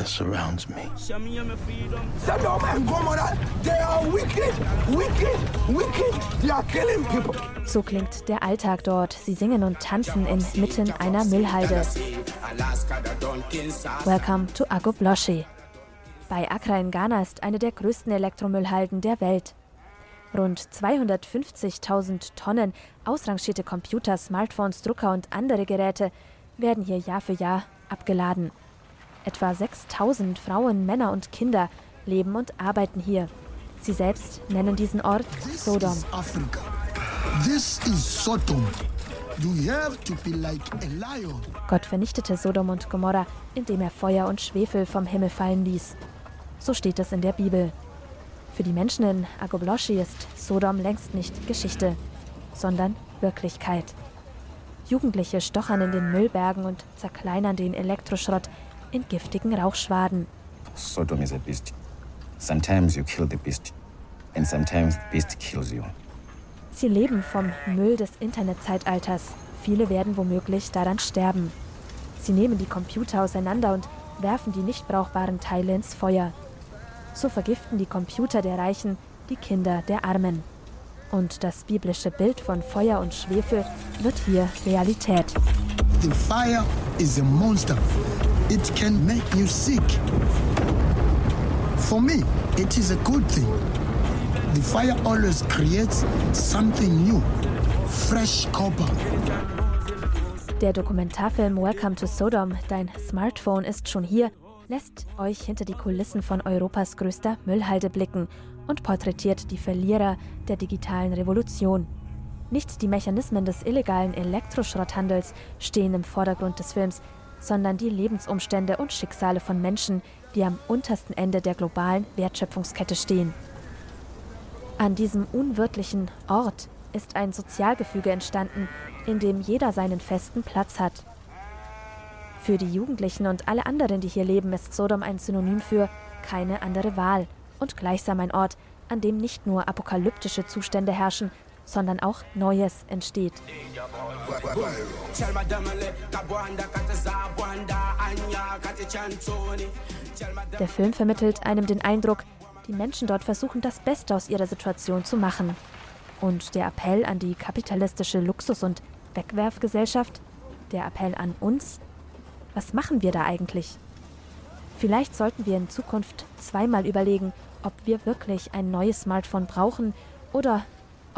that surrounds me. Sodom and Gomorrah, they are wicked, wicked, wicked. They are killing people. So klingt der Alltag dort. Sie singen und tanzen inmitten einer Müllhalde. Welcome to Agobloshi. Bei Accra in Ghana ist eine der größten Elektromüllhalden der Welt. Rund 250.000 Tonnen ausrangierte Computer, Smartphones, Drucker und andere Geräte werden hier Jahr für Jahr abgeladen. Etwa 6000 Frauen, Männer und Kinder leben und arbeiten hier. Sie selbst nennen diesen Ort Sodom. Like. Gott vernichtete Sodom und Gomorra, indem er Feuer und Schwefel vom Himmel fallen ließ. So steht es in der Bibel. Für die Menschen in Agobloshi ist Sodom längst nicht Geschichte, sondern Wirklichkeit. Jugendliche stochern in den Müllbergen und zerkleinern den Elektroschrott in giftigen Rauchschwaden. Sodom is a beast. Sometimes you kill the beast, and sometimes the beast kills you. Sie leben vom Müll des Internetzeitalters. Viele werden womöglich daran sterben. Sie nehmen die Computer auseinander und werfen die nicht brauchbaren Teile ins Feuer. So vergiften die Computer der Reichen die Kinder der Armen. Und das biblische Bild von Feuer und Schwefel wird hier Realität. The fire is a monster. It can make you sick. For me, it is a good thing. The fire always creates something new, fresh copper. Der Dokumentarfilm Welcome to Sodom, dein Smartphone ist schon hier, lässt euch hinter die Kulissen von Europas größter Müllhalde blicken und porträtiert die Verlierer der digitalen Revolution. Nicht die Mechanismen des illegalen Elektroschrotthandels stehen im Vordergrund des Films, sondern die Lebensumstände und Schicksale von Menschen, die am untersten Ende der globalen Wertschöpfungskette stehen. An diesem unwirtlichen Ort ist ein Sozialgefüge entstanden, in dem jeder seinen festen Platz hat. Für die Jugendlichen und alle anderen, die hier leben, ist Sodom ein Synonym für keine andere Wahl und gleichsam ein Ort, an dem nicht nur apokalyptische Zustände herrschen, sondern auch Neues entsteht. Der Film vermittelt einem den Eindruck, die Menschen dort versuchen das Beste aus ihrer Situation zu machen. Und der Appell an die kapitalistische Luxus- und Wegwerfgesellschaft, der Appell an uns, was machen wir da eigentlich? Vielleicht sollten wir in Zukunft zweimal überlegen, ob wir wirklich ein neues Smartphone brauchen oder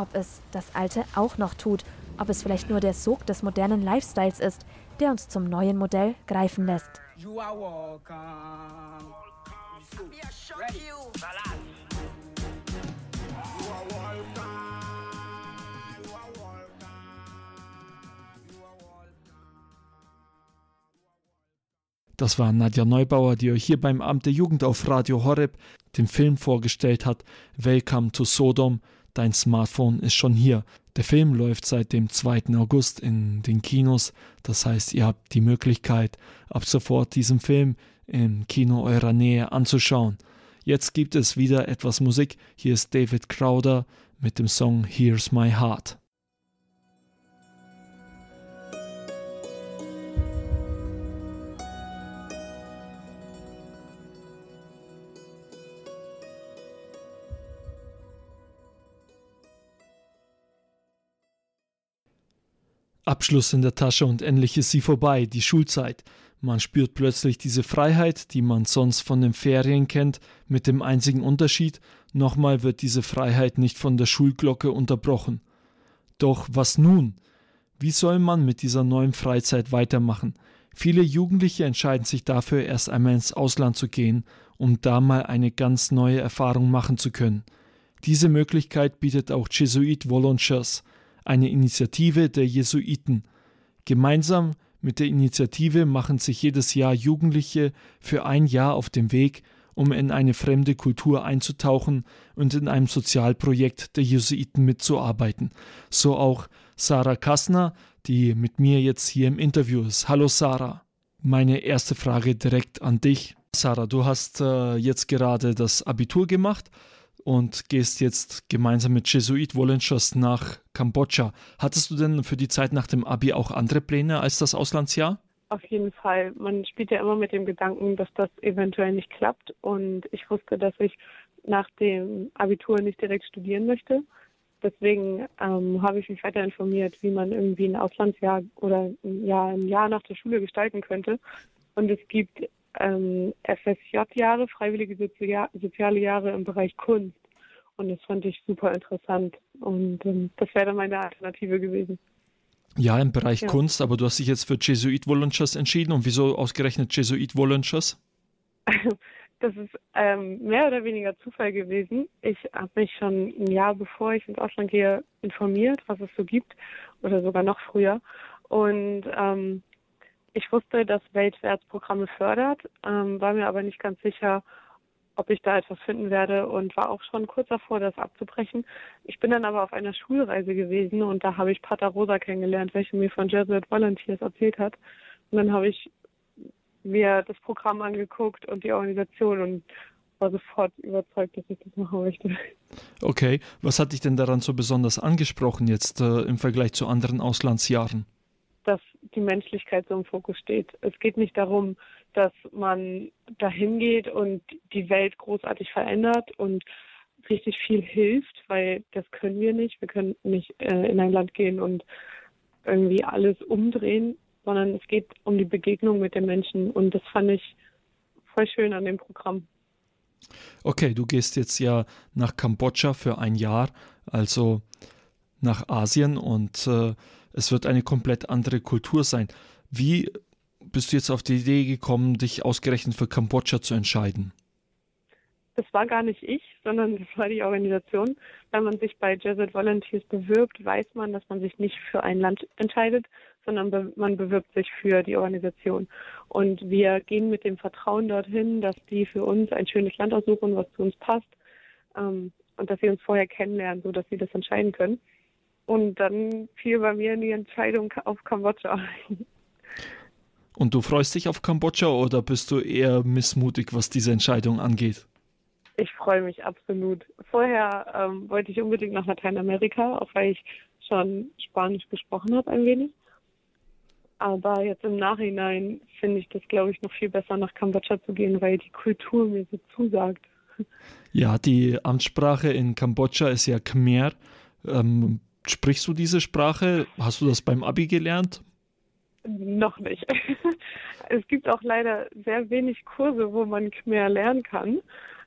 ob es das alte auch noch tut, ob es vielleicht nur der Sog des modernen Lifestyles ist, der uns zum neuen Modell greifen lässt. Das war Nadja Neubauer, die euch hier beim Amt der Jugend auf Radio Horeb den Film vorgestellt hat. Welcome to Sodom. Dein Smartphone ist schon hier. Der Film läuft seit dem 2. August in den Kinos. Das heißt, ihr habt die Möglichkeit, ab sofort diesen Film im Kino eurer Nähe anzuschauen. Jetzt gibt es wieder etwas Musik. Hier ist David Crowder mit dem Song Here's My Heart. Abschluss in der Tasche und endlich ist sie vorbei, die Schulzeit. Man spürt plötzlich diese Freiheit, die man sonst von den Ferien kennt, mit dem einzigen Unterschied, nochmal wird diese Freiheit nicht von der Schulglocke unterbrochen. Doch was nun? Wie soll man mit dieser neuen Freizeit weitermachen? Viele Jugendliche entscheiden sich dafür, erst einmal ins Ausland zu gehen, um da mal eine ganz neue Erfahrung machen zu können. Diese Möglichkeit bietet auch Jesuit Volunteers, eine Initiative der Jesuiten. Gemeinsam mit der Initiative machen sich jedes Jahr Jugendliche für ein Jahr auf dem Weg, um in eine fremde Kultur einzutauchen und in einem Sozialprojekt der Jesuiten mitzuarbeiten. So auch Sarah Kassner, die mit mir jetzt hier im Interview ist. Hallo Sarah. Meine erste Frage direkt an dich. Sarah, du hast äh, jetzt gerade das Abitur gemacht und gehst jetzt gemeinsam mit Jesuit Volunteers nach Kambodscha. Hattest du denn für die Zeit nach dem Abi auch andere Pläne als das Auslandsjahr? Auf jeden Fall. Man spielt ja immer mit dem Gedanken, dass das eventuell nicht klappt. Und ich wusste, dass ich nach dem Abitur nicht direkt studieren möchte. Deswegen ähm, habe ich mich weiter informiert, wie man irgendwie ein Auslandsjahr oder ein Jahr, ein Jahr nach der Schule gestalten könnte. Und es gibt ähm, FSJ-Jahre, freiwillige Sozia soziale Jahre im Bereich Kunst. Und das fand ich super interessant. Und ähm, das wäre dann meine Alternative gewesen. Ja, im Bereich ja. Kunst, aber du hast dich jetzt für Jesuit Volunteers entschieden. Und wieso ausgerechnet Jesuit Volunteers? Das ist ähm, mehr oder weniger Zufall gewesen. Ich habe mich schon ein Jahr bevor ich ins Ausland gehe informiert, was es so gibt, oder sogar noch früher. Und ähm, ich wusste, dass Weltwärts Programme fördert, ähm, war mir aber nicht ganz sicher, ob ich da etwas finden werde und war auch schon kurz davor, das abzubrechen. Ich bin dann aber auf einer Schulreise gewesen und da habe ich Pater Rosa kennengelernt, welche mir von Jesuit Volunteers erzählt hat. Und dann habe ich mir das Programm angeguckt und die Organisation und war sofort überzeugt, dass ich das machen möchte. Okay, was hat dich denn daran so besonders angesprochen jetzt äh, im Vergleich zu anderen Auslandsjahren? Dass die Menschlichkeit so im Fokus steht. Es geht nicht darum, dass man dahin geht und die Welt großartig verändert und richtig viel hilft, weil das können wir nicht. Wir können nicht äh, in ein Land gehen und irgendwie alles umdrehen, sondern es geht um die Begegnung mit den Menschen und das fand ich voll schön an dem Programm. Okay, du gehst jetzt ja nach Kambodscha für ein Jahr, also nach Asien und äh, es wird eine komplett andere Kultur sein. Wie bist du jetzt auf die Idee gekommen, dich ausgerechnet für Kambodscha zu entscheiden? Das war gar nicht ich, sondern das war die Organisation. Wenn man sich bei Jesuit Volunteers bewirbt, weiß man, dass man sich nicht für ein Land entscheidet, sondern man bewirbt sich für die Organisation. Und wir gehen mit dem Vertrauen dorthin, dass die für uns ein schönes Land aussuchen, was zu uns passt. Ähm, und dass sie uns vorher kennenlernen, sodass sie das entscheiden können. Und dann fiel bei mir die Entscheidung auf Kambodscha. Und du freust dich auf Kambodscha oder bist du eher missmutig, was diese Entscheidung angeht? Ich freue mich absolut. Vorher ähm, wollte ich unbedingt nach Lateinamerika, auch weil ich schon Spanisch gesprochen habe ein wenig. Aber jetzt im Nachhinein finde ich das, glaube ich, noch viel besser, nach Kambodscha zu gehen, weil die Kultur mir so zusagt. Ja, die Amtssprache in Kambodscha ist ja Khmer. Ähm, Sprichst du diese Sprache? Hast du das beim Abi gelernt? Noch nicht. Es gibt auch leider sehr wenig Kurse, wo man Khmer lernen kann.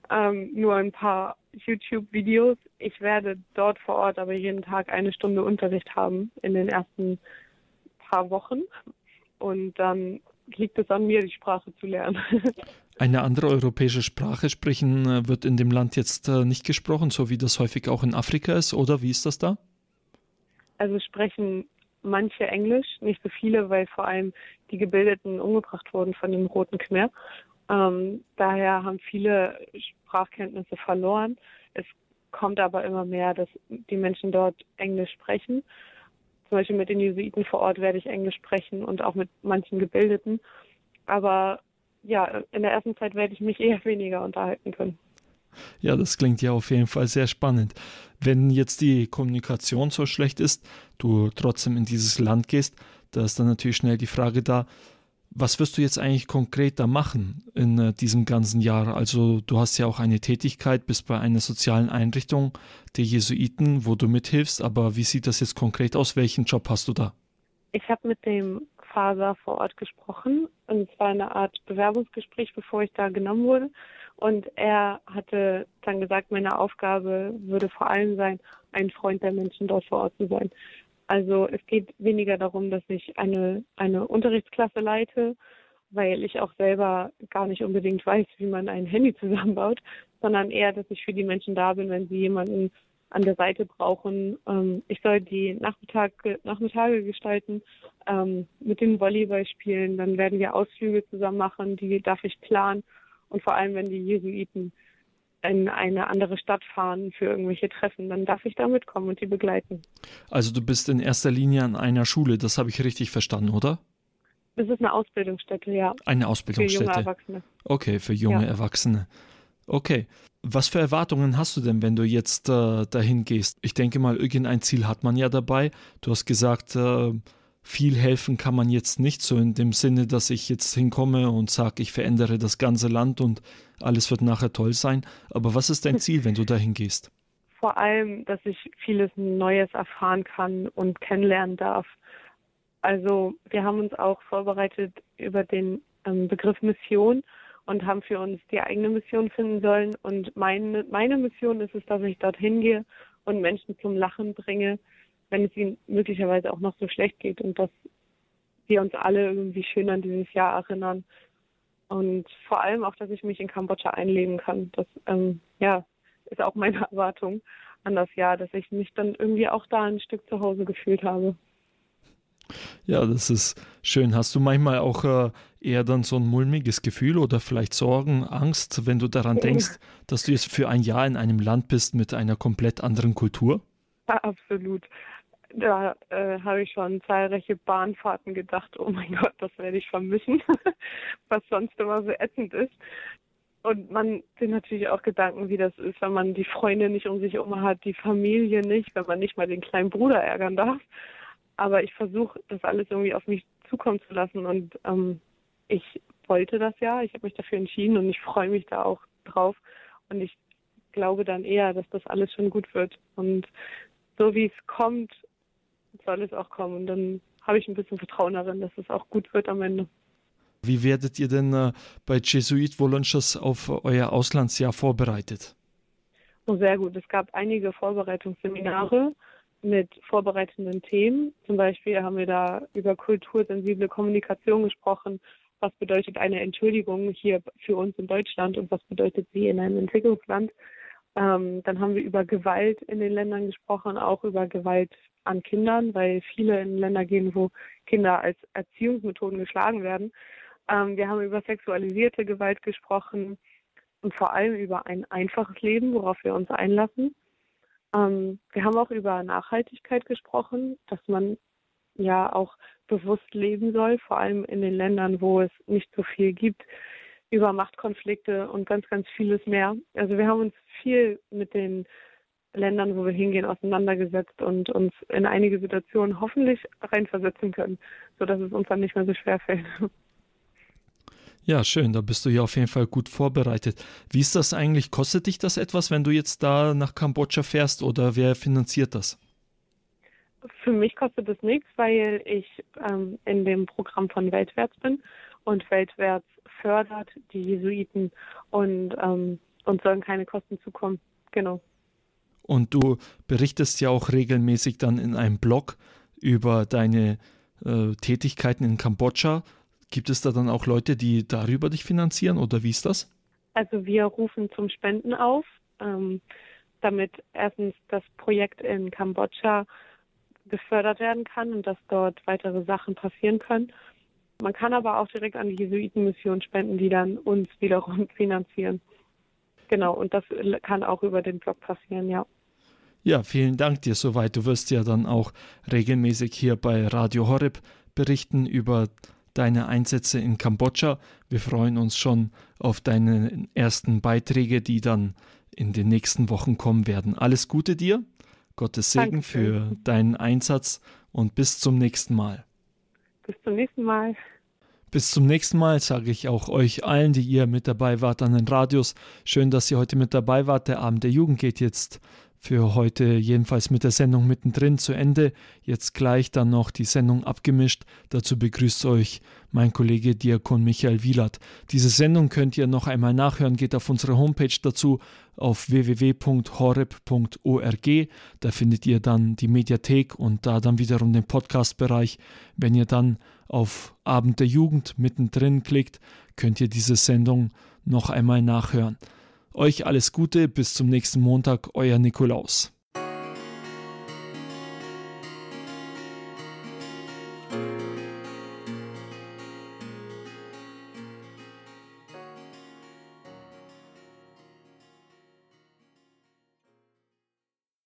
Ähm, nur ein paar YouTube-Videos. Ich werde dort vor Ort aber jeden Tag eine Stunde Unterricht haben in den ersten paar Wochen. Und dann liegt es an mir, die Sprache zu lernen. Eine andere europäische Sprache sprechen äh, wird in dem Land jetzt äh, nicht gesprochen, so wie das häufig auch in Afrika ist, oder wie ist das da? Also sprechen manche Englisch, nicht so viele, weil vor allem die Gebildeten umgebracht wurden von dem Roten Khmer. Ähm, daher haben viele Sprachkenntnisse verloren. Es kommt aber immer mehr, dass die Menschen dort Englisch sprechen. Zum Beispiel mit den Jesuiten vor Ort werde ich Englisch sprechen und auch mit manchen Gebildeten. Aber ja, in der ersten Zeit werde ich mich eher weniger unterhalten können. Ja, das klingt ja auf jeden Fall sehr spannend. Wenn jetzt die Kommunikation so schlecht ist, du trotzdem in dieses Land gehst, da ist dann natürlich schnell die Frage da, was wirst du jetzt eigentlich konkret da machen in äh, diesem ganzen Jahr? Also du hast ja auch eine Tätigkeit, bist bei einer sozialen Einrichtung der Jesuiten, wo du mithilfst, aber wie sieht das jetzt konkret aus? Welchen Job hast du da? Ich habe mit dem Faser vor Ort gesprochen und es war eine Art Bewerbungsgespräch, bevor ich da genommen wurde. Und er hatte dann gesagt, meine Aufgabe würde vor allem sein, ein Freund der Menschen dort vor Ort zu sein. Also es geht weniger darum, dass ich eine, eine Unterrichtsklasse leite, weil ich auch selber gar nicht unbedingt weiß, wie man ein Handy zusammenbaut, sondern eher, dass ich für die Menschen da bin, wenn sie jemanden an der Seite brauchen. Ähm, ich soll die Nachmittage, Nachmittage gestalten, ähm, mit den Volleyball spielen, dann werden wir Ausflüge zusammen machen, die darf ich planen und vor allem, wenn die Jesuiten in eine andere Stadt fahren für irgendwelche Treffen, dann darf ich da mitkommen und die begleiten. Also du bist in erster Linie an einer Schule, das habe ich richtig verstanden, oder? Das ist eine Ausbildungsstätte, ja. Eine Ausbildungsstätte. Für junge Erwachsene. Okay, für junge ja. Erwachsene. Okay. Was für Erwartungen hast du denn, wenn du jetzt äh, dahin gehst? Ich denke mal, irgendein Ziel hat man ja dabei. Du hast gesagt, äh, viel helfen kann man jetzt nicht, so in dem Sinne, dass ich jetzt hinkomme und sage, ich verändere das ganze Land und alles wird nachher toll sein. Aber was ist dein Ziel, wenn du dahin gehst? Vor allem, dass ich vieles Neues erfahren kann und kennenlernen darf. Also wir haben uns auch vorbereitet über den ähm, Begriff Mission und haben für uns die eigene Mission finden sollen. Und meine, meine Mission ist es, dass ich dorthin gehe und Menschen zum Lachen bringe, wenn es ihnen möglicherweise auch noch so schlecht geht und dass wir uns alle irgendwie schön an dieses Jahr erinnern. Und vor allem auch, dass ich mich in Kambodscha einleben kann. Das ähm, ja, ist auch meine Erwartung an das Jahr, dass ich mich dann irgendwie auch da ein Stück zu Hause gefühlt habe. Ja, das ist schön. Hast du manchmal auch äh, eher dann so ein mulmiges Gefühl oder vielleicht Sorgen, Angst, wenn du daran denkst, dass du jetzt für ein Jahr in einem Land bist mit einer komplett anderen Kultur? Ja, absolut. Da äh, habe ich schon zahlreiche Bahnfahrten gedacht, oh mein Gott, das werde ich vermissen, was sonst immer so ätzend ist. Und man sind natürlich auch Gedanken, wie das ist, wenn man die Freunde nicht um sich herum hat, die Familie nicht, wenn man nicht mal den kleinen Bruder ärgern darf. Aber ich versuche, das alles irgendwie auf mich zukommen zu lassen. Und ähm, ich wollte das ja, ich habe mich dafür entschieden und ich freue mich da auch drauf. Und ich glaube dann eher, dass das alles schon gut wird. Und so wie es kommt, soll es auch kommen. Und dann habe ich ein bisschen Vertrauen darin, dass es auch gut wird am Ende. Wie werdet ihr denn äh, bei Jesuit Volunteers auf euer Auslandsjahr vorbereitet? Oh, sehr gut. Es gab einige Vorbereitungsseminare mit vorbereitenden Themen. Zum Beispiel haben wir da über kultursensible Kommunikation gesprochen. Was bedeutet eine Entschuldigung hier für uns in Deutschland und was bedeutet sie in einem Entwicklungsland? Ähm, dann haben wir über Gewalt in den Ländern gesprochen, auch über Gewalt an Kindern, weil viele in Länder gehen, wo Kinder als Erziehungsmethoden geschlagen werden. Ähm, wir haben über sexualisierte Gewalt gesprochen und vor allem über ein einfaches Leben, worauf wir uns einlassen. Ähm, wir haben auch über Nachhaltigkeit gesprochen, dass man ja auch bewusst leben soll, vor allem in den Ländern, wo es nicht so viel gibt, über Machtkonflikte und ganz, ganz vieles mehr. Also wir haben uns viel mit den Ländern, wo wir hingehen, auseinandergesetzt und uns in einige Situationen hoffentlich reinversetzen können, sodass es uns dann nicht mehr so schwer fällt. Ja, schön, da bist du ja auf jeden Fall gut vorbereitet. Wie ist das eigentlich? Kostet dich das etwas, wenn du jetzt da nach Kambodscha fährst oder wer finanziert das? Für mich kostet es nichts, weil ich ähm, in dem Programm von Weltwärts bin und Weltwärts fördert die Jesuiten und ähm, uns sollen keine Kosten zukommen. Genau. Und du berichtest ja auch regelmäßig dann in einem Blog über deine äh, Tätigkeiten in Kambodscha. Gibt es da dann auch Leute, die darüber dich finanzieren oder wie ist das? Also wir rufen zum Spenden auf, ähm, damit erstens das Projekt in Kambodscha gefördert werden kann und dass dort weitere Sachen passieren können. Man kann aber auch direkt an die Jesuitenmission spenden, die dann uns wiederum finanzieren. Genau, und das kann auch über den Blog passieren, ja. Ja, vielen Dank dir soweit. Du wirst ja dann auch regelmäßig hier bei Radio Horeb berichten über deine Einsätze in Kambodscha. Wir freuen uns schon auf deine ersten Beiträge, die dann in den nächsten Wochen kommen werden. Alles Gute dir, Gottes Segen Dankeschön. für deinen Einsatz und bis zum nächsten Mal. Bis zum nächsten Mal. Bis zum nächsten Mal sage ich auch euch allen, die ihr mit dabei wart an den Radios. Schön, dass ihr heute mit dabei wart. Der Abend der Jugend geht jetzt für heute jedenfalls mit der Sendung mittendrin zu Ende. Jetzt gleich dann noch die Sendung abgemischt. Dazu begrüßt euch mein Kollege Diakon Michael Wielert. Diese Sendung könnt ihr noch einmal nachhören. Geht auf unsere Homepage dazu auf www.horeb.org. Da findet ihr dann die Mediathek und da dann wiederum den Podcast-Bereich. Wenn ihr dann auf Abend der Jugend mittendrin klickt, könnt ihr diese Sendung noch einmal nachhören. Euch alles Gute, bis zum nächsten Montag, euer Nikolaus.